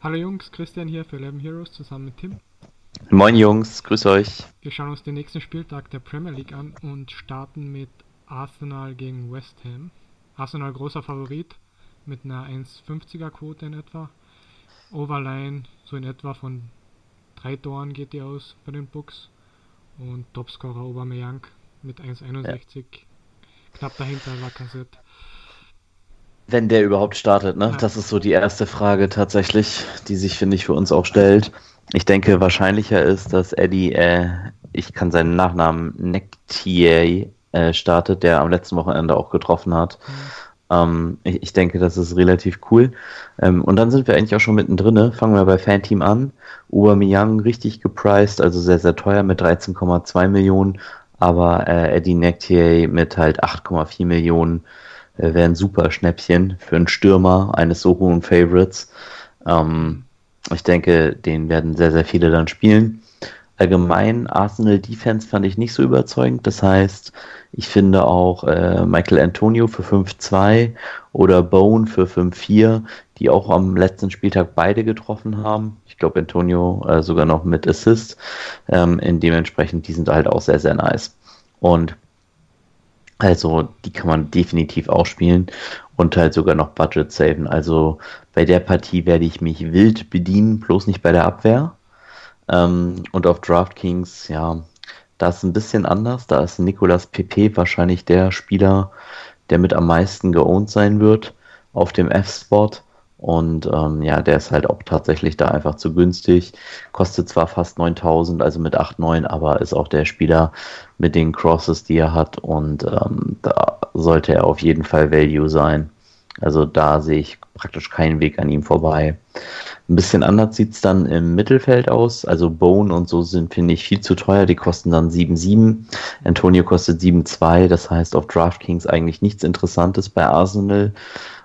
Hallo Jungs, Christian hier für 11 Heroes zusammen mit Tim. Moin Jungs, grüß euch. Wir schauen uns den nächsten Spieltag der Premier League an und starten mit Arsenal gegen West Ham. Arsenal großer Favorit mit einer 1,50er Quote in etwa. Overline so in etwa von drei Toren geht die aus bei den Books. Und Topscorer Aubameyang mit 1,61. Ja. Knapp dahinter Lacazette. Wenn der überhaupt startet, ne? Das ist so die erste Frage tatsächlich, die sich, finde ich, für uns auch stellt. Ich denke, wahrscheinlicher ist, dass Eddie, äh, ich kann seinen Nachnamen Nektier äh, startet, der am letzten Wochenende auch getroffen hat. Mhm. Ähm, ich, ich, denke, das ist relativ cool. Ähm, und dann sind wir eigentlich auch schon mittendrin. Fangen wir bei Fanteam an. Aubameyang richtig gepriced, also sehr, sehr teuer mit 13,2 Millionen. Aber äh, Eddie Nektier mit halt 8,4 Millionen wäre ein super Schnäppchen für einen Stürmer eines so hohen Favorites. Ähm, ich denke, den werden sehr, sehr viele dann spielen. Allgemein Arsenal Defense fand ich nicht so überzeugend. Das heißt, ich finde auch äh, Michael Antonio für 5-2 oder Bone für 5-4, die auch am letzten Spieltag beide getroffen haben. Ich glaube, Antonio äh, sogar noch mit Assist. Ähm, dementsprechend, die sind halt auch sehr, sehr nice. Und also, die kann man definitiv auch spielen und halt sogar noch Budget saven. Also, bei der Partie werde ich mich wild bedienen, bloß nicht bei der Abwehr. Ähm, und auf DraftKings, ja, da ist ein bisschen anders. Da ist Nicolas Pepe wahrscheinlich der Spieler, der mit am meisten geowned sein wird auf dem F-Spot. Und ähm, ja, der ist halt auch tatsächlich da einfach zu günstig. Kostet zwar fast 9000, also mit 8, 9, aber ist auch der Spieler mit den Crosses, die er hat. Und ähm, da sollte er auf jeden Fall Value sein. Also da sehe ich praktisch keinen Weg an ihm vorbei. Ein bisschen anders sieht es dann im Mittelfeld aus. Also Bone und so sind, finde ich, viel zu teuer. Die kosten dann 7,7. Antonio kostet 7,2. Das heißt auf DraftKings eigentlich nichts Interessantes bei Arsenal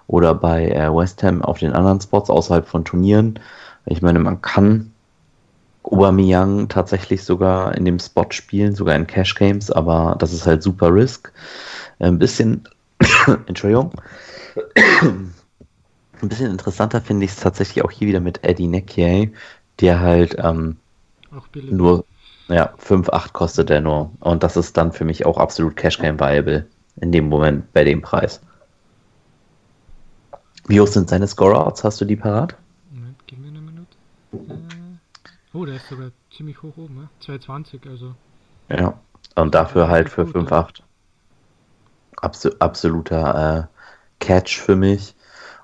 oder bei äh, West Ham auf den anderen Spots außerhalb von Turnieren. Ich meine, man kann Aubameyang tatsächlich sogar in dem Spot spielen, sogar in Cash Games, aber das ist halt super Risk. Ein bisschen, Entschuldigung, ein bisschen interessanter finde ich es tatsächlich auch hier wieder mit Eddie Nekier, der halt ähm, nur ja, 5, 8 kostet er nur. Und das ist dann für mich auch absolut Cash Game viable in dem Moment bei dem Preis. Wie hoch sind seine Scoreouts? Hast du die parat? Moment, gib mir eine Minute. Äh, oh, der ist sogar ziemlich hoch oben, ne? 220, also. Ja, und dafür halt für 5, 8. Abs absoluter äh, Catch für mich.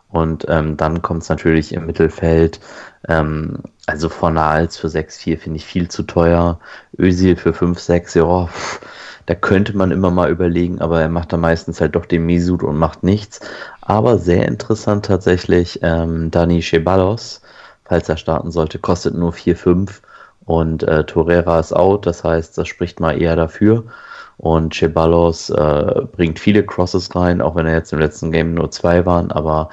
Und ähm, dann kommt es natürlich im Mittelfeld. Ähm, also Fornals für 6-4 finde ich viel zu teuer. Özil für 5-6, ja, pff, da könnte man immer mal überlegen, aber er macht da meistens halt doch den Misut und macht nichts. Aber sehr interessant tatsächlich, ähm, Dani Ceballos, falls er starten sollte, kostet nur 4-5 und äh, Torreira ist out, das heißt, das spricht mal eher dafür. Und Ceballos äh, bringt viele Crosses rein, auch wenn er jetzt im letzten Game nur zwei waren, aber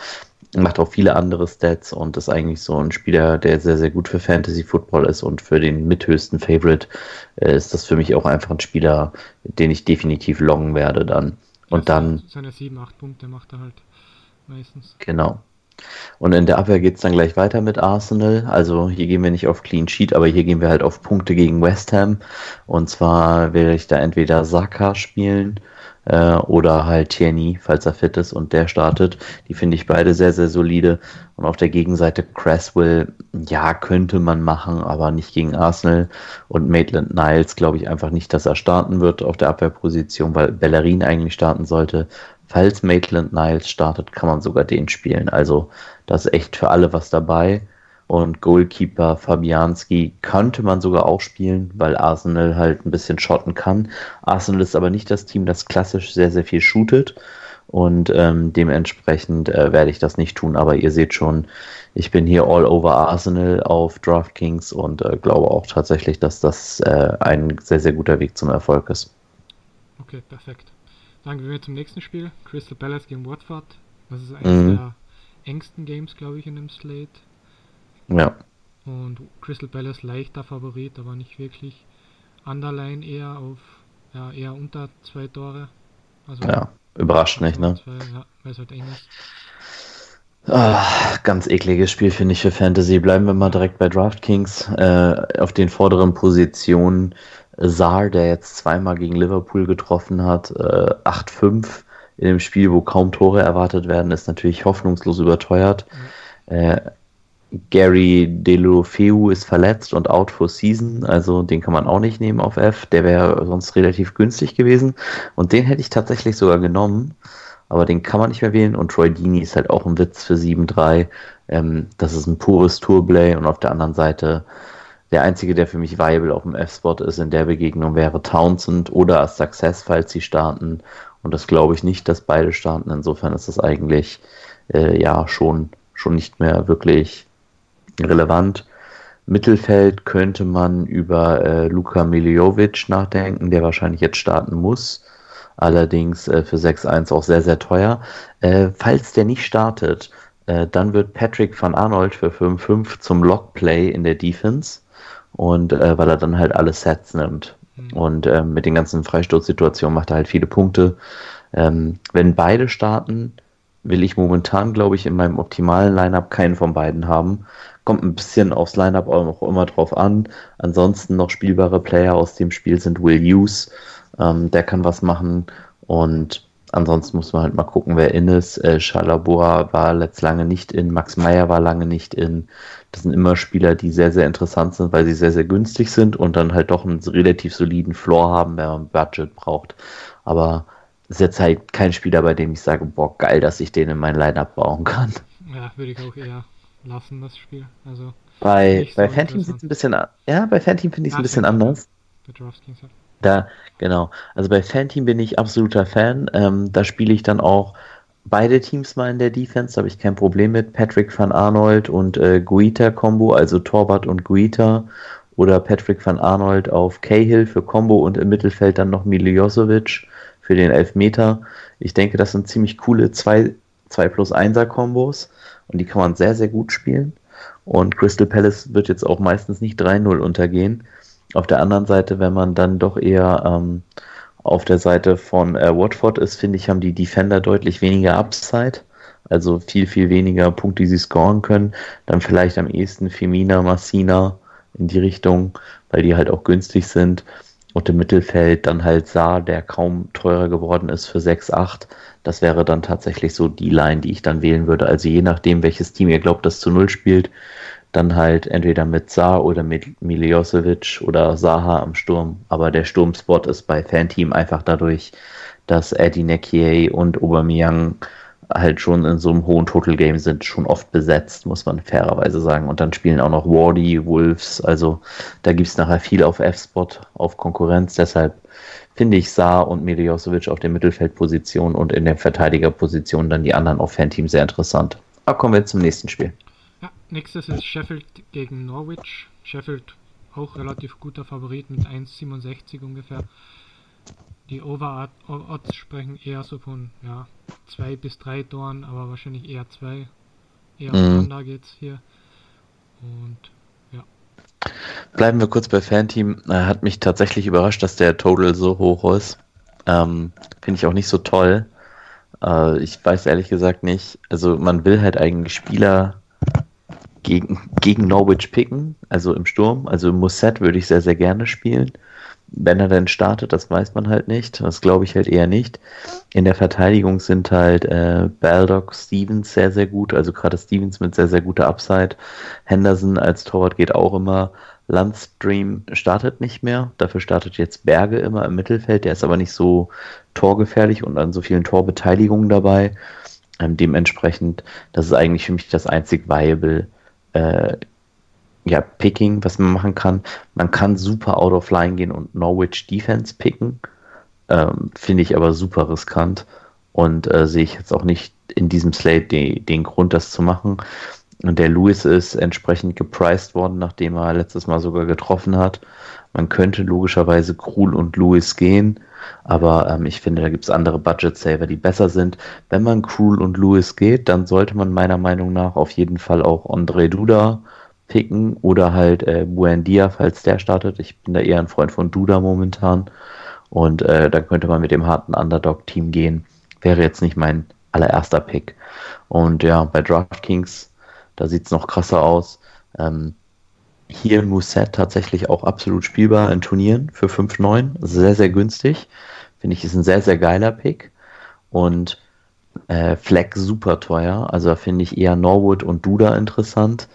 macht auch viele andere Stats und ist eigentlich so ein Spieler, der sehr, sehr gut für Fantasy Football ist und für den mithöchsten Favorite äh, ist das für mich auch einfach ein Spieler, den ich definitiv loggen werde dann. Und ja, dann. Seine 7, 8 Punkte macht er halt meistens. Genau. Und in der Abwehr geht es dann gleich weiter mit Arsenal. Also hier gehen wir nicht auf Clean Sheet, aber hier gehen wir halt auf Punkte gegen West Ham. Und zwar werde ich da entweder Saka spielen äh, oder halt Tierney, falls er fit ist und der startet. Die finde ich beide sehr, sehr solide. Und auf der Gegenseite Cresswell, ja, könnte man machen, aber nicht gegen Arsenal. Und Maitland Niles glaube ich einfach nicht, dass er starten wird auf der Abwehrposition, weil Bellerin eigentlich starten sollte. Falls Maitland Niles startet, kann man sogar den spielen. Also da ist echt für alle was dabei. Und Goalkeeper Fabianski könnte man sogar auch spielen, weil Arsenal halt ein bisschen schotten kann. Arsenal ist aber nicht das Team, das klassisch sehr, sehr viel shootet. Und ähm, dementsprechend äh, werde ich das nicht tun. Aber ihr seht schon, ich bin hier all over Arsenal auf DraftKings und äh, glaube auch tatsächlich, dass das äh, ein sehr, sehr guter Weg zum Erfolg ist. Okay, perfekt. Dann gehen wir zum nächsten Spiel. Crystal Palace gegen Watford. Das ist eines mhm. der engsten Games, glaube ich, in dem Slate. Ja. Und Crystal Palace leichter Favorit, aber nicht wirklich. Underline eher auf, ja, eher unter zwei Tore. Also ja, überrascht nicht, ne? Zwei, ja, weil es halt eng ist. Ach, ganz ekliges Spiel finde ich für Fantasy. Bleiben wir mal direkt bei DraftKings. Äh, auf den vorderen Positionen Saar, der jetzt zweimal gegen Liverpool getroffen hat, äh, 8-5 in dem Spiel, wo kaum Tore erwartet werden, ist natürlich hoffnungslos überteuert. Mhm. Äh, Gary Delofeu ist verletzt und out for season, also den kann man auch nicht nehmen auf F. Der wäre sonst relativ günstig gewesen und den hätte ich tatsächlich sogar genommen aber den kann man nicht mehr wählen. Und Troy Dini ist halt auch ein Witz für 7-3. Ähm, das ist ein pures Tourplay und auf der anderen Seite der einzige, der für mich viable auf dem F-Spot ist in der Begegnung, wäre Townsend oder Success, falls sie starten. Und das glaube ich nicht, dass beide starten. Insofern ist das eigentlich äh, ja schon, schon nicht mehr wirklich relevant. Mittelfeld könnte man über äh, Luka Miljovic nachdenken, der wahrscheinlich jetzt starten muss allerdings äh, für 6-1 auch sehr, sehr teuer. Äh, falls der nicht startet, äh, dann wird Patrick van Arnold für 5-5 zum Lockplay in der Defense und äh, weil er dann halt alle Sets nimmt. Mhm. Und äh, mit den ganzen Freistoßsituationen macht er halt viele Punkte. Ähm, wenn beide starten, will ich momentan, glaube ich, in meinem optimalen Lineup keinen von beiden haben. Kommt ein bisschen aufs Lineup auch immer drauf an. Ansonsten noch spielbare Player aus dem Spiel sind Will Hughes, ähm, der kann was machen. Und ansonsten muss man halt mal gucken, wer in ist. Äh, Schalabua war letzt lange nicht in, Max Meyer war lange nicht in. Das sind immer Spieler, die sehr, sehr interessant sind, weil sie sehr, sehr günstig sind und dann halt doch einen relativ soliden Floor haben, wenn man Budget braucht. Aber es ist jetzt halt kein Spieler, bei dem ich sage, boah, geil, dass ich den in mein Lineup bauen kann. Ja, würde ich auch eher lassen, das Spiel. Also bei, bei so Fanteam sieht es ein bisschen ja, bei Fanteam finde ich es ein bisschen anders. Bei DraftKings halt. Da, genau. Also bei Fan-Team bin ich absoluter Fan. Ähm, da spiele ich dann auch beide Teams mal in der Defense, da habe ich kein Problem mit. Patrick van Arnold und äh, Guita-Kombo, also Torwart und Guita. Oder Patrick van Arnold auf Cahill für Combo und im Mittelfeld dann noch Miljosevic für den Elfmeter. Ich denke, das sind ziemlich coole 2 plus 1er Kombos und die kann man sehr, sehr gut spielen. Und Crystal Palace wird jetzt auch meistens nicht 3-0 untergehen. Auf der anderen Seite, wenn man dann doch eher ähm, auf der Seite von äh, Watford ist, finde ich, haben die Defender deutlich weniger Upside. Also viel, viel weniger Punkte, die sie scoren können. Dann vielleicht am ehesten Femina, Massina in die Richtung, weil die halt auch günstig sind. Und im Mittelfeld dann halt Saar, der kaum teurer geworden ist für 6,8. Das wäre dann tatsächlich so die Line, die ich dann wählen würde. Also je nachdem, welches Team ihr glaubt, das zu Null spielt, dann halt entweder mit Saar oder mit Miljosevic oder Saha am Sturm. Aber der Sturmspot ist bei Fanteam einfach dadurch, dass Eddie Nekier und Aubameyang halt schon in so einem hohen Total Game sind, schon oft besetzt, muss man fairerweise sagen. Und dann spielen auch noch Wardy, Wolves, also da gibt es nachher viel auf F-Spot, auf Konkurrenz. Deshalb finde ich Saar und Miljosevic auf der Mittelfeldposition und in der Verteidigerposition dann die anderen auf Fanteam sehr interessant. Aber kommen wir zum nächsten Spiel. Ja, nächstes ist Sheffield gegen Norwich. Sheffield auch relativ guter Favorit mit 1,67 ungefähr. Die Over-Odds sprechen eher so von ja, zwei bis drei Toren, aber wahrscheinlich eher zwei. Eher mhm. auseinander geht's hier. Und ja. Bleiben wir kurz bei Fanteam. Hat mich tatsächlich überrascht, dass der Total so hoch ist. Ähm, Finde ich auch nicht so toll. Äh, ich weiß ehrlich gesagt nicht. Also man will halt eigentlich Spieler gegen, gegen Norwich picken, also im Sturm. Also Musset würde ich sehr, sehr gerne spielen. Wenn er denn startet, das weiß man halt nicht. Das glaube ich halt eher nicht. In der Verteidigung sind halt äh, Baldock, Stevens sehr, sehr gut. Also gerade Stevens mit sehr, sehr guter Upside. Henderson als Torwart geht auch immer. Landstream startet nicht mehr. Dafür startet jetzt Berge immer im Mittelfeld. Der ist aber nicht so torgefährlich und an so vielen Torbeteiligungen dabei. Ähm, dementsprechend, das ist eigentlich für mich das einzig Viable äh, ja, Picking, was man machen kann. Man kann super out of line gehen und Norwich Defense picken. Ähm, Finde ich aber super riskant und äh, sehe ich jetzt auch nicht in diesem Slate die, den Grund, das zu machen. Und der Lewis ist entsprechend gepriced worden, nachdem er letztes Mal sogar getroffen hat. Man könnte logischerweise Krul und Lewis gehen, aber ähm, ich finde, da gibt es andere Budget-Saver, die besser sind. Wenn man Krul und Lewis geht, dann sollte man meiner Meinung nach auf jeden Fall auch Andre Duda picken oder halt äh, Buendia, falls der startet. Ich bin da eher ein Freund von Duda momentan. Und äh, dann könnte man mit dem harten Underdog-Team gehen. Wäre jetzt nicht mein allererster Pick. Und ja, bei DraftKings, da sieht es noch krasser aus. Ähm, hier Mousset tatsächlich auch absolut spielbar in Turnieren für 5-9. Sehr, sehr günstig. Finde ich, ist ein sehr, sehr geiler Pick. Und äh, Fleck super teuer. Also da finde ich eher Norwood und Duda interessant.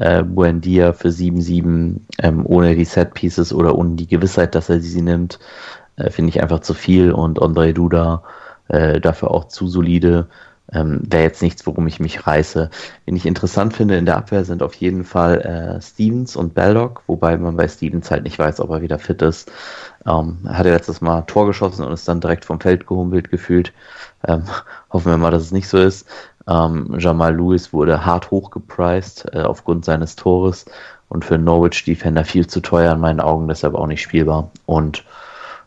Äh, Buendia für 7-7 ähm, ohne die Set Pieces oder ohne die Gewissheit, dass er sie nimmt, äh, finde ich einfach zu viel. Und Andre Duda äh, dafür auch zu solide. Ähm, Wäre jetzt nichts, worum ich mich reiße. Wen ich interessant finde in der Abwehr sind auf jeden Fall äh, Stevens und Baldock, wobei man bei Stevens halt nicht weiß, ob er wieder fit ist. Ähm, er hat ja letztes Mal Tor geschossen und ist dann direkt vom Feld gehumpelt gefühlt. Ähm, hoffen wir mal, dass es nicht so ist. Ähm, Jamal Lewis wurde hart hochgepriced äh, aufgrund seines Tores und für Norwich Defender viel zu teuer in meinen Augen, deshalb auch nicht spielbar. Und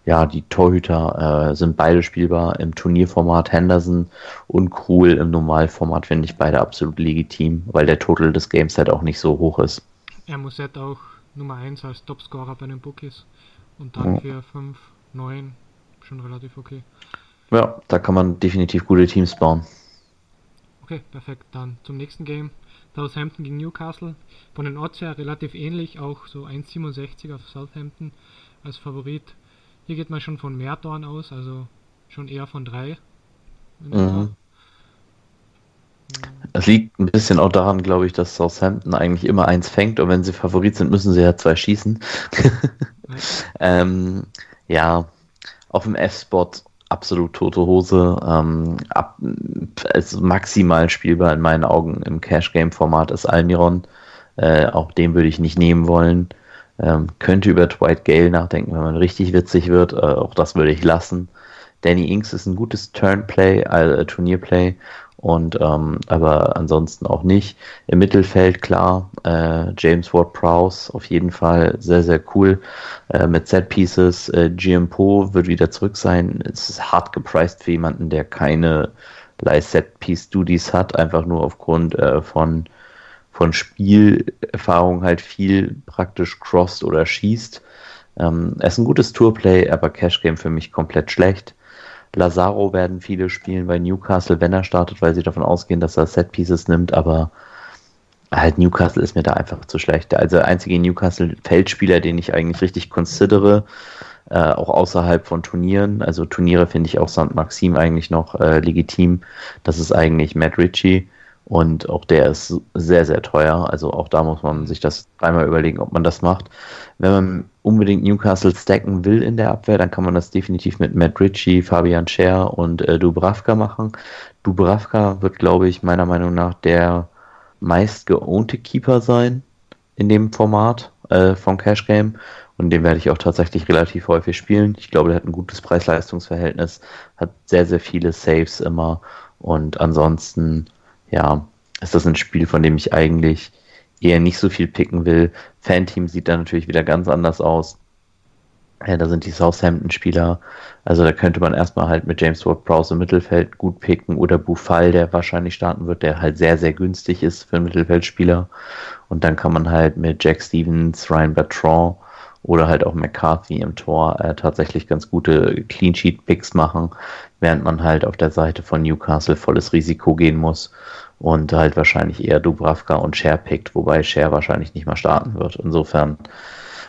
ja, die Torhüter äh, sind beide spielbar im Turnierformat. Henderson und Krul im Normalformat finde ich beide absolut legitim, weil der Total des Games halt auch nicht so hoch ist. Er muss halt auch Nummer 1 als Topscorer bei den Bookies und dann ja. für 5, 9 schon relativ okay. Ja, da kann man definitiv gute Teams bauen. Okay, perfekt. Dann zum nächsten Game. Southampton gegen Newcastle. Von den Odds her relativ ähnlich, auch so 1,67 auf Southampton als Favorit. Hier geht man schon von mehr Toren aus, also schon eher von drei. Mhm. Es liegt ein bisschen auch daran, glaube ich, dass Southampton eigentlich immer eins fängt und wenn sie Favorit sind, müssen sie ja zwei schießen. ähm, ja, auf dem F-Spot absolut tote Hose. Ähm, ab, ist maximal spielbar in meinen Augen im Cash-Game-Format ist Almiron. Äh, auch den würde ich nicht nehmen wollen. Ähm, könnte über Dwight Gale nachdenken, wenn man richtig witzig wird. Äh, auch das würde ich lassen. Danny Inks ist ein gutes Turnplay, äh, Turnierplay. Und ähm, aber ansonsten auch nicht. Im Mittelfeld klar, äh, James Ward Prowse auf jeden Fall sehr, sehr cool. Äh, mit Set Pieces. Äh, GMPO wird wieder zurück sein. Es ist hart gepriced für jemanden, der keine Set Piece Duties hat, einfach nur aufgrund äh, von von Spielerfahrung halt viel praktisch crossed oder schießt. Ähm, er ist ein gutes Tourplay, aber Cash Game für mich komplett schlecht. Lazaro werden viele spielen bei Newcastle, wenn er startet, weil sie davon ausgehen, dass er Set Pieces nimmt, aber halt Newcastle ist mir da einfach zu schlecht. Also der einzige Newcastle-Feldspieler, den ich eigentlich richtig considere, äh, auch außerhalb von Turnieren. Also Turniere finde ich auch St. Maxim eigentlich noch äh, legitim. Das ist eigentlich Matt Ritchie. Und auch der ist sehr, sehr teuer. Also auch da muss man sich das dreimal überlegen, ob man das macht. Wenn man unbedingt Newcastle stacken will in der Abwehr, dann kann man das definitiv mit Matt Ritchie, Fabian Scher und äh, Dubravka machen. Dubravka wird, glaube ich, meiner Meinung nach der meist geownte Keeper sein in dem Format äh, vom Cash Game. Und den werde ich auch tatsächlich relativ häufig spielen. Ich glaube, der hat ein gutes Preis-Leistungs-Verhältnis, hat sehr, sehr viele Saves immer. Und ansonsten ja, ist das ein Spiel, von dem ich eigentlich eher nicht so viel picken will. Fanteam sieht da natürlich wieder ganz anders aus. Ja, da sind die Southampton-Spieler. Also da könnte man erstmal halt mit James Ward-Prowse im Mittelfeld gut picken oder Buffal, der wahrscheinlich starten wird, der halt sehr, sehr günstig ist für einen Mittelfeldspieler. Und dann kann man halt mit Jack Stevens, Ryan Bertrand oder halt auch McCarthy im Tor äh, tatsächlich ganz gute Clean Sheet Picks machen, während man halt auf der Seite von Newcastle volles Risiko gehen muss und halt wahrscheinlich eher Dubravka und Share pickt, wobei Share wahrscheinlich nicht mal starten wird. Insofern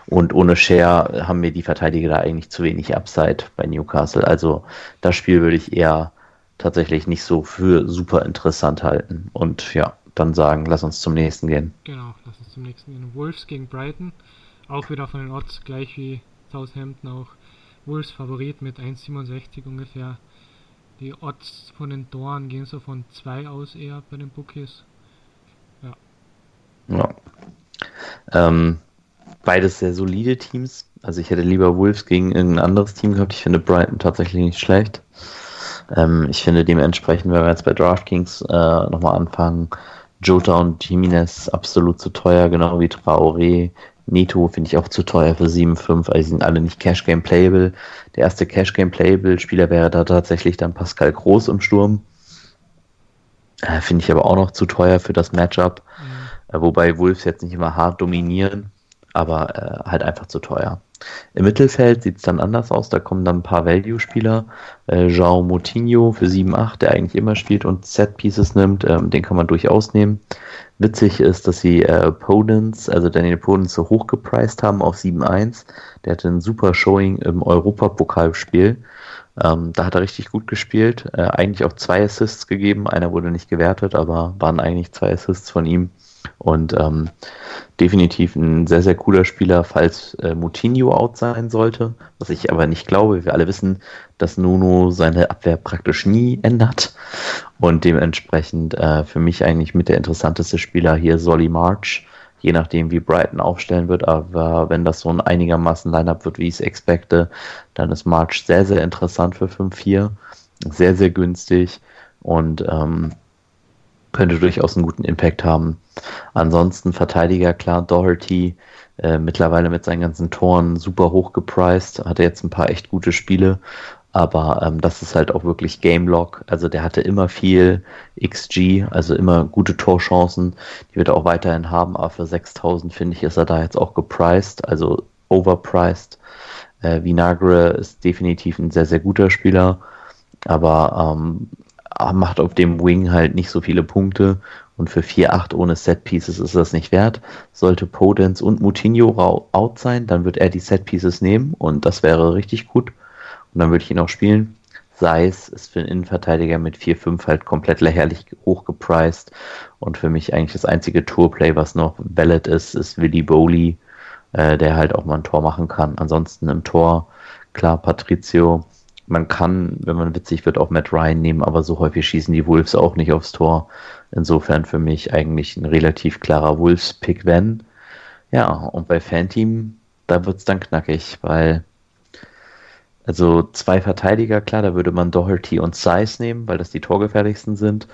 und ohne Share haben mir die Verteidiger da eigentlich zu wenig Upside bei Newcastle. Also das Spiel würde ich eher tatsächlich nicht so für super interessant halten. Und ja, dann sagen, lass uns zum nächsten gehen. Genau, lass uns zum nächsten gehen. Wolves gegen Brighton. Auch wieder von den Odds gleich wie Southampton auch. Wolves Favorit mit 1,67 ungefähr. Die Odds von den Toren gehen so von 2 aus eher bei den Bookies. Ja. Ja. Ähm, beides sehr solide Teams. Also ich hätte lieber Wolves gegen irgendein anderes Team gehabt. Ich finde Brighton tatsächlich nicht schlecht. Ähm, ich finde dementsprechend, wenn wir jetzt bei DraftKings äh, nochmal anfangen, Jota und Jimenez absolut zu teuer, genau wie Traoré, Neto finde ich auch zu teuer für 7,5, also die sind alle nicht Cash Game Playable. Der erste Cash Game Playable Spieler wäre da tatsächlich dann Pascal Groß im Sturm. Äh, finde ich aber auch noch zu teuer für das Matchup. Mhm. Äh, wobei Wolves jetzt nicht immer hart dominieren, aber äh, halt einfach zu teuer. Im Mittelfeld sieht es dann anders aus. Da kommen dann ein paar Value-Spieler. Äh, João Moutinho für 7-8, der eigentlich immer spielt und Set-Pieces nimmt. Ähm, den kann man durchaus nehmen. Witzig ist, dass sie äh, Podens, also Daniel Podens, so hoch gepreist haben auf 7-1. Der hatte ein super Showing im Europapokalspiel. Ähm, da hat er richtig gut gespielt. Äh, eigentlich auch zwei Assists gegeben. Einer wurde nicht gewertet, aber waren eigentlich zwei Assists von ihm. Und ähm, definitiv ein sehr, sehr cooler Spieler, falls äh, Moutinho out sein sollte. Was ich aber nicht glaube. Wir alle wissen, dass Nuno seine Abwehr praktisch nie ändert. Und dementsprechend äh, für mich eigentlich mit der interessanteste Spieler hier Solly March. Je nachdem, wie Brighton aufstellen wird. Aber wenn das so ein einigermaßen Line-Up wird, wie ich es expecte, dann ist March sehr, sehr interessant für 5-4. Sehr, sehr günstig. Und ähm, könnte durchaus einen guten Impact haben. Ansonsten Verteidiger, klar, Doherty, äh, mittlerweile mit seinen ganzen Toren super hoch gepriced, hatte jetzt ein paar echt gute Spiele, aber ähm, das ist halt auch wirklich Game Lock. Also der hatte immer viel XG, also immer gute Torchancen. Die wird er auch weiterhin haben, aber für 6000 finde ich, ist er da jetzt auch gepriced, also overpriced. Äh, Vinagre ist definitiv ein sehr, sehr guter Spieler, aber ähm, macht auf dem Wing halt nicht so viele Punkte und für 4-8 ohne Set-Pieces ist das nicht wert. Sollte Podence und Moutinho out sein, dann wird er die Set-Pieces nehmen und das wäre richtig gut. Und dann würde ich ihn auch spielen. Sei es ist für einen Innenverteidiger mit 4-5 halt komplett lächerlich hochgepriced und für mich eigentlich das einzige Tourplay, was noch valid ist, ist Willy Bowley, äh, der halt auch mal ein Tor machen kann. Ansonsten im Tor, klar, Patricio, man kann, wenn man witzig wird, auch Matt Ryan nehmen, aber so häufig schießen die Wolves auch nicht aufs Tor. Insofern für mich eigentlich ein relativ klarer Wolves-Pick, wenn. Ja, und bei Fanteam, da wird es dann knackig, weil also zwei Verteidiger, klar, da würde man Doherty und Size nehmen, weil das die torgefährlichsten sind.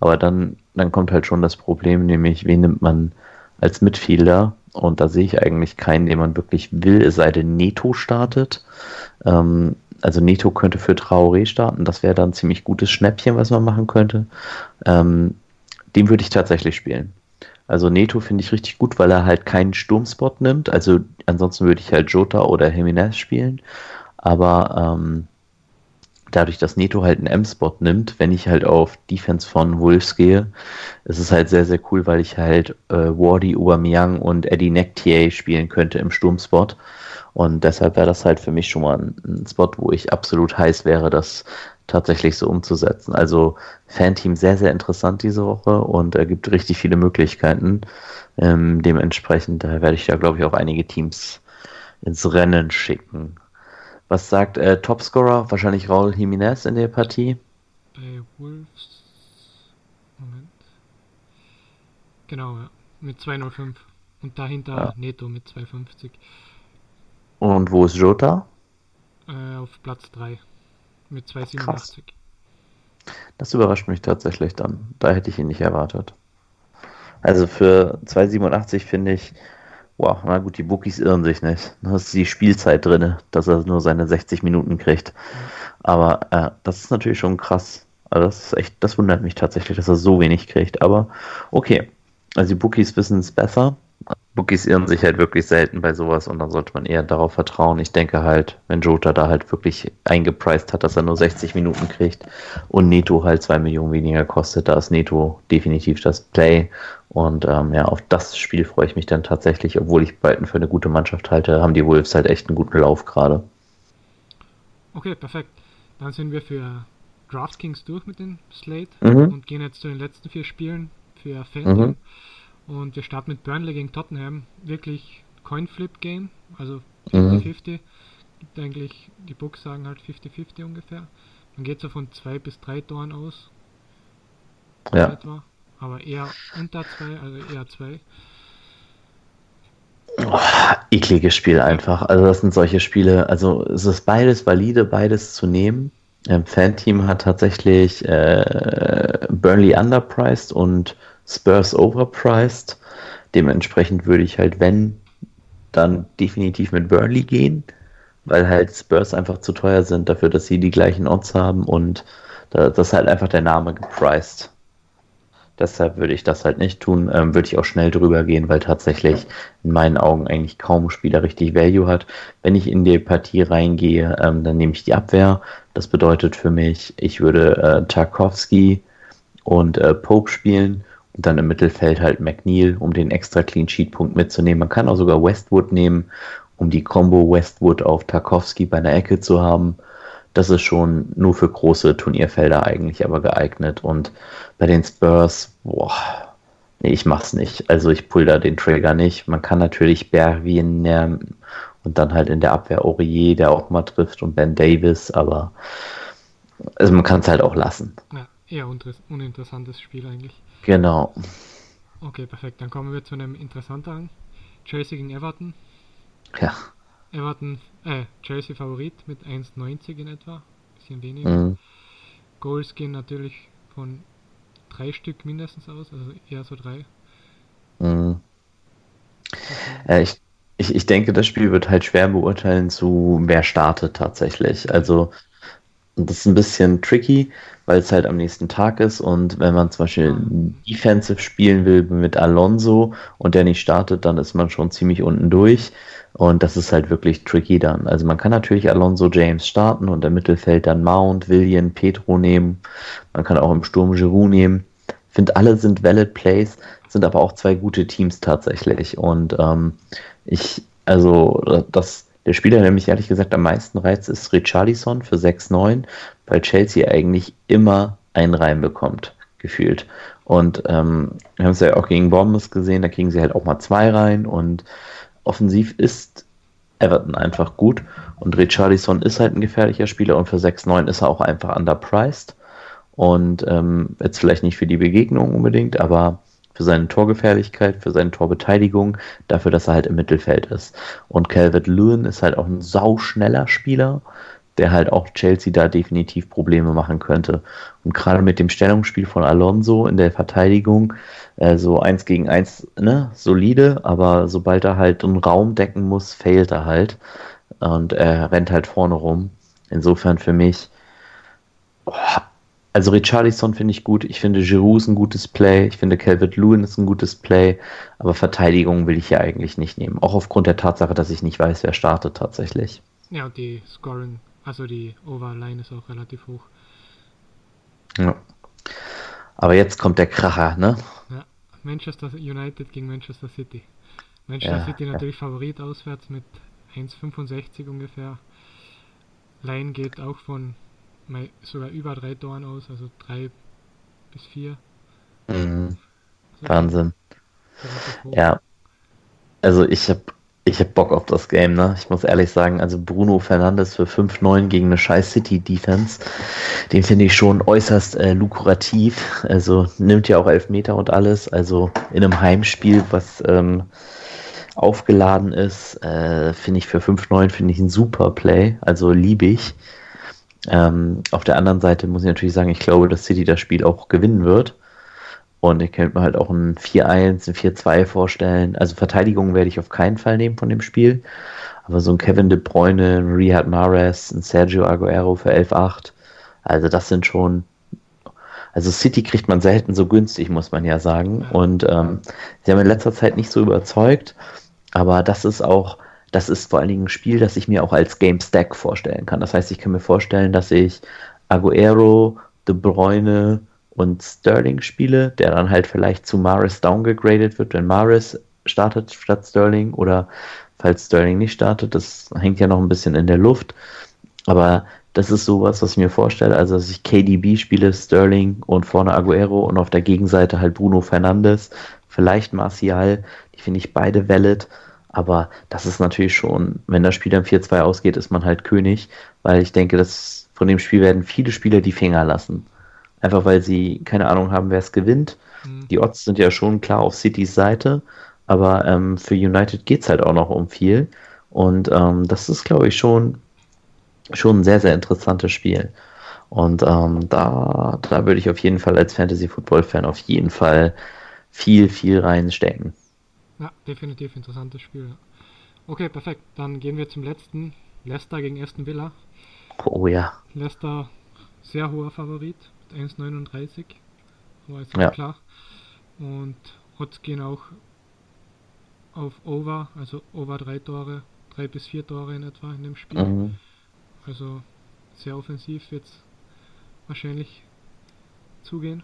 Aber dann, dann kommt halt schon das Problem, nämlich wen nimmt man als Midfielder? Und da sehe ich eigentlich keinen, den man wirklich will, es sei denn Neto startet. Ähm, also Neto könnte für Traoré starten, das wäre dann ein ziemlich gutes Schnäppchen, was man machen könnte. Ähm, den würde ich tatsächlich spielen. Also Neto finde ich richtig gut, weil er halt keinen Sturmspot nimmt. Also ansonsten würde ich halt Jota oder Jimenez spielen. Aber ähm, dadurch, dass Neto halt einen M-Spot nimmt, wenn ich halt auf Defense von Wolves gehe, ist es halt sehr, sehr cool, weil ich halt äh, Wardy, Aubameyang und Eddie Nektier spielen könnte im Sturmspot. Und deshalb wäre das halt für mich schon mal ein, Spot, wo ich absolut heiß wäre, das tatsächlich so umzusetzen. Also Fanteam sehr, sehr interessant diese Woche und er gibt richtig viele Möglichkeiten. Ähm, dementsprechend da werde ich da, glaube ich, auch einige Teams ins Rennen schicken. Was sagt äh, Topscorer? Wahrscheinlich Raul Jiménez in der Partie. Bei Wolves. Moment. Genau, ja. Mit 205. Und dahinter ja. Neto mit 250. Und wo ist Jota? Äh, auf Platz 3 mit 2,87. Das überrascht mich tatsächlich dann. Da hätte ich ihn nicht erwartet. Also für 2,87 finde ich, wow, na gut, die Bookies irren sich nicht. Da ist die Spielzeit drin, dass er nur seine 60 Minuten kriegt. Aber äh, das ist natürlich schon krass. Also das ist echt, das wundert mich tatsächlich, dass er so wenig kriegt. Aber okay. Also die Bookies wissen es besser. Bookies irren sich halt wirklich selten bei sowas und dann sollte man eher darauf vertrauen. Ich denke halt, wenn Jota da halt wirklich eingepreist hat, dass er nur 60 Minuten kriegt und Neto halt 2 Millionen weniger kostet, da ist Neto definitiv das Play. Und ähm, ja, auf das Spiel freue ich mich dann tatsächlich, obwohl ich Brighton für eine gute Mannschaft halte, haben die Wolves halt echt einen guten Lauf gerade. Okay, perfekt. Dann sind wir für DraftKings durch mit dem Slate mhm. und gehen jetzt zu den letzten vier Spielen für Phantom. Mhm. Und wir starten mit Burnley gegen Tottenham. Wirklich Coin-Flip-Game, also 50-50. Mhm. Gibt eigentlich, die Books sagen halt 50-50 ungefähr. Man geht so von zwei bis drei Toren aus. Ja. Etwa. Aber eher unter zwei, also eher zwei. Oh, ekliges Spiel einfach. Also das sind solche Spiele, also es ist beides valide, beides zu nehmen. Ähm, Fan-Team hat tatsächlich äh, Burnley underpriced und Spurs overpriced. Dementsprechend würde ich halt, wenn, dann definitiv mit Burnley gehen, weil halt Spurs einfach zu teuer sind dafür, dass sie die gleichen Odds haben und das ist halt einfach der Name gepriced. Deshalb würde ich das halt nicht tun. Ähm, würde ich auch schnell drüber gehen, weil tatsächlich in meinen Augen eigentlich kaum Spieler richtig Value hat. Wenn ich in die Partie reingehe, ähm, dann nehme ich die Abwehr. Das bedeutet für mich, ich würde äh, Tarkovsky und äh, Pope spielen und dann im Mittelfeld halt McNeil, um den extra Clean Sheet Punkt mitzunehmen. Man kann auch sogar Westwood nehmen, um die Combo Westwood auf Tarkovsky bei einer Ecke zu haben. Das ist schon nur für große Turnierfelder eigentlich aber geeignet. Und bei den Spurs, boah, nee, ich mach's nicht. Also ich pull da den Trigger nicht. Man kann natürlich Berwin nehmen und dann halt in der Abwehr Aurier, der auch mal trifft, und Ben Davis, aber also man kann es halt auch lassen. Ja, eher uninteressantes Spiel eigentlich. Genau. Okay, perfekt. Dann kommen wir zu einem interessanteren. Chelsea gegen Everton. Ja. Everton, äh, Chelsea Favorit mit 1,90 in etwa. Bisschen weniger. Mhm. Goals gehen natürlich von drei Stück mindestens aus, also eher so drei. Mhm. Äh, ich, ich, ich denke, das Spiel wird halt schwer beurteilen zu wer startet tatsächlich. Also das ist ein bisschen tricky, weil es halt am nächsten Tag ist und wenn man zum Beispiel Defensive spielen will mit Alonso und der nicht startet, dann ist man schon ziemlich unten durch und das ist halt wirklich tricky dann. Also man kann natürlich Alonso James starten und im Mittelfeld dann Mount, William, Petro nehmen. Man kann auch im Sturm Giroud nehmen. Ich finde, alle sind valid Plays, sind aber auch zwei gute Teams tatsächlich und ähm, ich, also das der Spieler, der mich ehrlich gesagt am meisten reizt, ist Richarlison für 6-9, weil Chelsea eigentlich immer einen reinbekommt, gefühlt. Und ähm, wir haben es ja auch gegen Bournemouth gesehen, da kriegen sie halt auch mal zwei rein und offensiv ist Everton einfach gut und Richarlison ist halt ein gefährlicher Spieler und für 6-9 ist er auch einfach underpriced und ähm, jetzt vielleicht nicht für die Begegnung unbedingt, aber für seine Torgefährlichkeit, für seine Torbeteiligung, dafür, dass er halt im Mittelfeld ist. Und Calvert Lewin ist halt auch ein sauschneller Spieler, der halt auch Chelsea da definitiv Probleme machen könnte. Und gerade mit dem Stellungsspiel von Alonso in der Verteidigung, äh, so eins gegen eins, ne, solide, aber sobald er halt einen Raum decken muss, fehlt er halt. Und er rennt halt vorne rum. Insofern für mich, also Richarlison finde ich gut, ich finde Giroud ist ein gutes Play, ich finde Calvert Lewin ist ein gutes Play, aber Verteidigung will ich ja eigentlich nicht nehmen. Auch aufgrund der Tatsache, dass ich nicht weiß, wer startet tatsächlich. Ja, und die Scoring, also die Overline ist auch relativ hoch. Ja. Aber jetzt kommt der Kracher, ne? Ja, Manchester United gegen Manchester City. Manchester ja, City natürlich ja. Favorit auswärts mit 1,65 ungefähr. Line geht auch von sogar über drei Toren aus, also drei bis vier. Mhm. Also Wahnsinn. Ja. Also ich habe ich hab Bock auf das Game, ne? Ich muss ehrlich sagen, also Bruno Fernandes für 5-9 gegen eine scheiß City-Defense, den finde ich schon äußerst äh, lukrativ. Also nimmt ja auch Elfmeter und alles. Also in einem Heimspiel, was ähm, aufgeladen ist, äh, finde ich für 5-9 finde ich ein super Play. Also liebe ich. Ähm, auf der anderen Seite muss ich natürlich sagen, ich glaube, dass City das Spiel auch gewinnen wird. Und ich könnte mir halt auch ein 4-1, ein 4-2 vorstellen. Also Verteidigung werde ich auf keinen Fall nehmen von dem Spiel. Aber so ein Kevin De Bruyne, ein Riyad Mahrez, ein Sergio Aguero für 11-8. Also das sind schon. Also City kriegt man selten so günstig, muss man ja sagen. Und ähm, sie haben in letzter Zeit nicht so überzeugt. Aber das ist auch das ist vor allen Dingen ein Spiel, das ich mir auch als Game Stack vorstellen kann. Das heißt, ich kann mir vorstellen, dass ich Aguero, De Bruyne und Sterling spiele, der dann halt vielleicht zu Maris downgegradet wird, wenn Maris startet statt Sterling oder falls Sterling nicht startet. Das hängt ja noch ein bisschen in der Luft. Aber das ist sowas, was ich mir vorstelle. Also, dass ich KDB spiele, Sterling und vorne Aguero und auf der Gegenseite halt Bruno Fernandes, vielleicht Martial. Die finde ich beide valid. Aber das ist natürlich schon, wenn das Spiel dann 4-2 ausgeht, ist man halt König, weil ich denke, dass von dem Spiel werden viele Spieler die Finger lassen. Einfach weil sie keine Ahnung haben, wer es gewinnt. Mhm. Die Odds sind ja schon klar auf Citys Seite, aber ähm, für United geht es halt auch noch um viel. Und ähm, das ist, glaube ich, schon, schon ein sehr, sehr interessantes Spiel. Und ähm, da, da würde ich auf jeden Fall als Fantasy-Football-Fan auf jeden Fall viel, viel reinstecken. Ja, definitiv interessantes Spiel. Okay, perfekt. Dann gehen wir zum letzten. Leicester gegen Aston Villa. Oh ja. Leicester sehr hoher Favorit mit 1,39. war jetzt ja. klar. Und Odds gehen auch auf Over, also Over drei Tore, drei bis vier Tore in etwa in dem Spiel. Mhm. Also sehr offensiv wird es wahrscheinlich zugehen.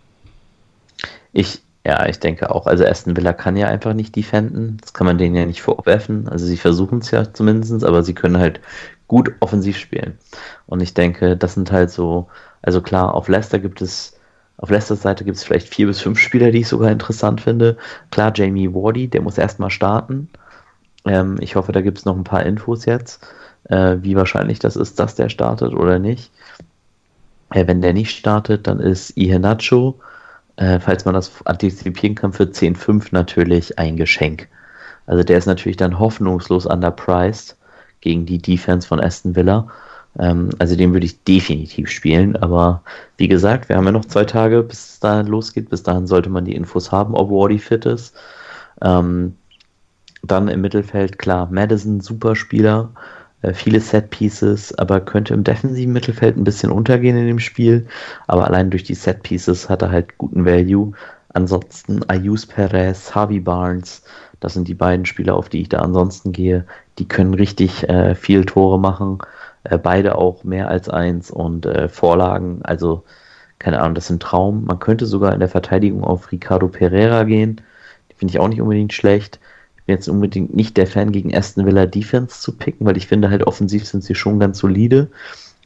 Ich, ja, ich denke auch. Also Aston Villa kann ja einfach nicht defenden. Das kann man denen ja nicht vorwerfen. Also sie versuchen es ja zumindest, aber sie können halt gut offensiv spielen. Und ich denke, das sind halt so, also klar, auf Leicester gibt es, auf Leicesters Seite gibt es vielleicht vier bis fünf Spieler, die ich sogar interessant finde. Klar, Jamie Wardy, der muss erstmal starten. Ähm, ich hoffe, da gibt es noch ein paar Infos jetzt, äh, wie wahrscheinlich das ist, dass der startet oder nicht. Äh, wenn der nicht startet, dann ist Iheanacho, äh, falls man das antizipieren kann, für 10,5 natürlich ein Geschenk. Also der ist natürlich dann hoffnungslos underpriced gegen die Defense von Aston Villa. Ähm, also den würde ich definitiv spielen. Aber wie gesagt, wir haben ja noch zwei Tage, bis es da losgeht. Bis dahin sollte man die Infos haben, ob Wardy fit ist. Ähm, dann im Mittelfeld, klar, Madison, super Spieler. Äh, viele Set Pieces, aber könnte im defensiven Mittelfeld ein bisschen untergehen in dem Spiel. Aber allein durch die Set Pieces hat er halt guten Value. Ansonsten Ayus Perez, Harvey Barnes, das sind die beiden Spieler, auf die ich da ansonsten gehe. Die können richtig äh, viel Tore machen. Äh, beide auch mehr als eins und äh, Vorlagen. Also, keine Ahnung, das ist ein Traum. Man könnte sogar in der Verteidigung auf Ricardo Pereira gehen. Die finde ich auch nicht unbedingt schlecht jetzt unbedingt nicht der Fan, gegen Aston Villa Defense zu picken, weil ich finde halt offensiv sind sie schon ganz solide.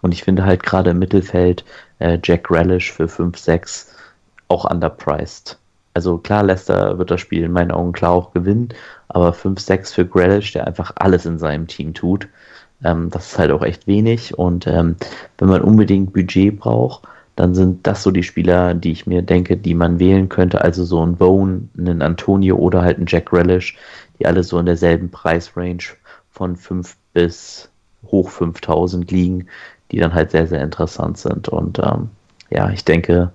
Und ich finde halt gerade im Mittelfeld äh, Jack Relish für 5-6 auch underpriced. Also klar, Leicester wird das Spiel in meinen Augen klar auch gewinnen, aber 5-6 für Grealish, der einfach alles in seinem Team tut, ähm, das ist halt auch echt wenig. Und ähm, wenn man unbedingt Budget braucht, dann sind das so die Spieler, die ich mir denke, die man wählen könnte. Also so ein Bone, einen Antonio oder halt ein Jack Relish, die alle so in derselben Preisrange von 5 bis hoch 5000 liegen, die dann halt sehr, sehr interessant sind. Und ähm, ja, ich denke,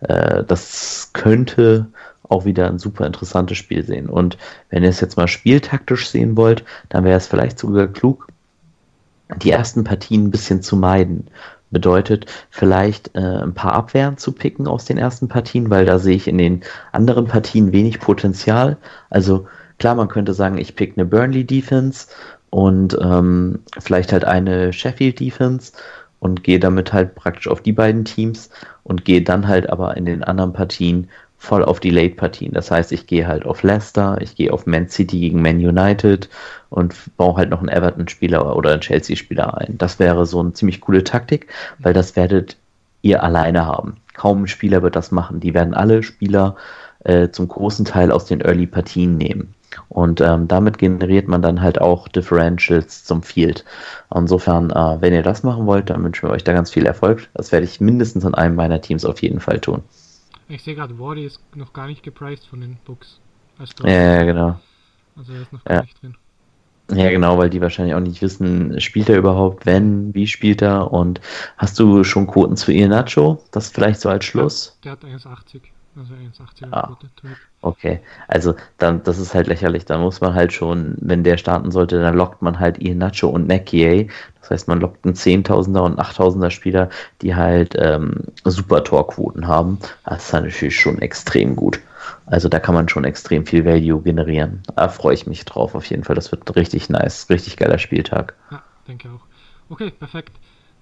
äh, das könnte auch wieder ein super interessantes Spiel sehen. Und wenn ihr es jetzt mal spieltaktisch sehen wollt, dann wäre es vielleicht sogar klug, die ersten Partien ein bisschen zu meiden. Bedeutet, vielleicht äh, ein paar Abwehren zu picken aus den ersten Partien, weil da sehe ich in den anderen Partien wenig Potenzial. Also Klar, man könnte sagen, ich pick eine Burnley Defense und ähm, vielleicht halt eine Sheffield Defense und gehe damit halt praktisch auf die beiden Teams und gehe dann halt aber in den anderen Partien voll auf die Late-Partien. Das heißt, ich gehe halt auf Leicester, ich gehe auf Man City gegen Man United und baue halt noch einen Everton-Spieler oder einen Chelsea-Spieler ein. Das wäre so eine ziemlich coole Taktik, weil das werdet ihr alleine haben. Kaum ein Spieler wird das machen. Die werden alle Spieler äh, zum großen Teil aus den Early-Partien nehmen. Und ähm, damit generiert man dann halt auch Differentials zum Field. Insofern, äh, wenn ihr das machen wollt, dann wünschen wir euch da ganz viel Erfolg. Das werde ich mindestens in einem meiner Teams auf jeden Fall tun. Ich sehe gerade, Wardy ist noch gar nicht gepriced von den Books. Ja, ja, genau. Also er ist noch gar ja. nicht drin. Ja, genau, weil die wahrscheinlich auch nicht wissen, spielt er überhaupt, wenn, wie spielt er und hast du schon Quoten zu Nacho? Das vielleicht so als Schluss? Ja, der hat 1,80. Also 1,80er ah, Okay, also dann, das ist halt lächerlich. Da muss man halt schon, wenn der starten sollte, dann lockt man halt Nacho und Nekier. Das heißt, man lockt einen 10.000er und 8.000er Spieler, die halt ähm, super Torquoten haben. Das ist natürlich schon extrem gut. Also da kann man schon extrem viel Value generieren. Da freue ich mich drauf auf jeden Fall. Das wird richtig nice, richtig geiler Spieltag. Ja, denke auch. Okay, perfekt.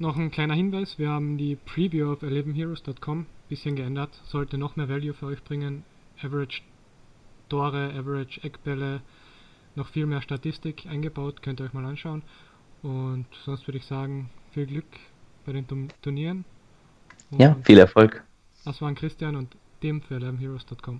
Noch ein kleiner Hinweis, wir haben die Preview auf 11heroes.com bisschen geändert, sollte noch mehr Value für euch bringen. Average Tore, Average Eckbälle, noch viel mehr Statistik eingebaut, könnt ihr euch mal anschauen. Und sonst würde ich sagen, viel Glück bei den Turnieren. Und ja, viel Erfolg. Das waren Christian und Tim für 11heroes.com.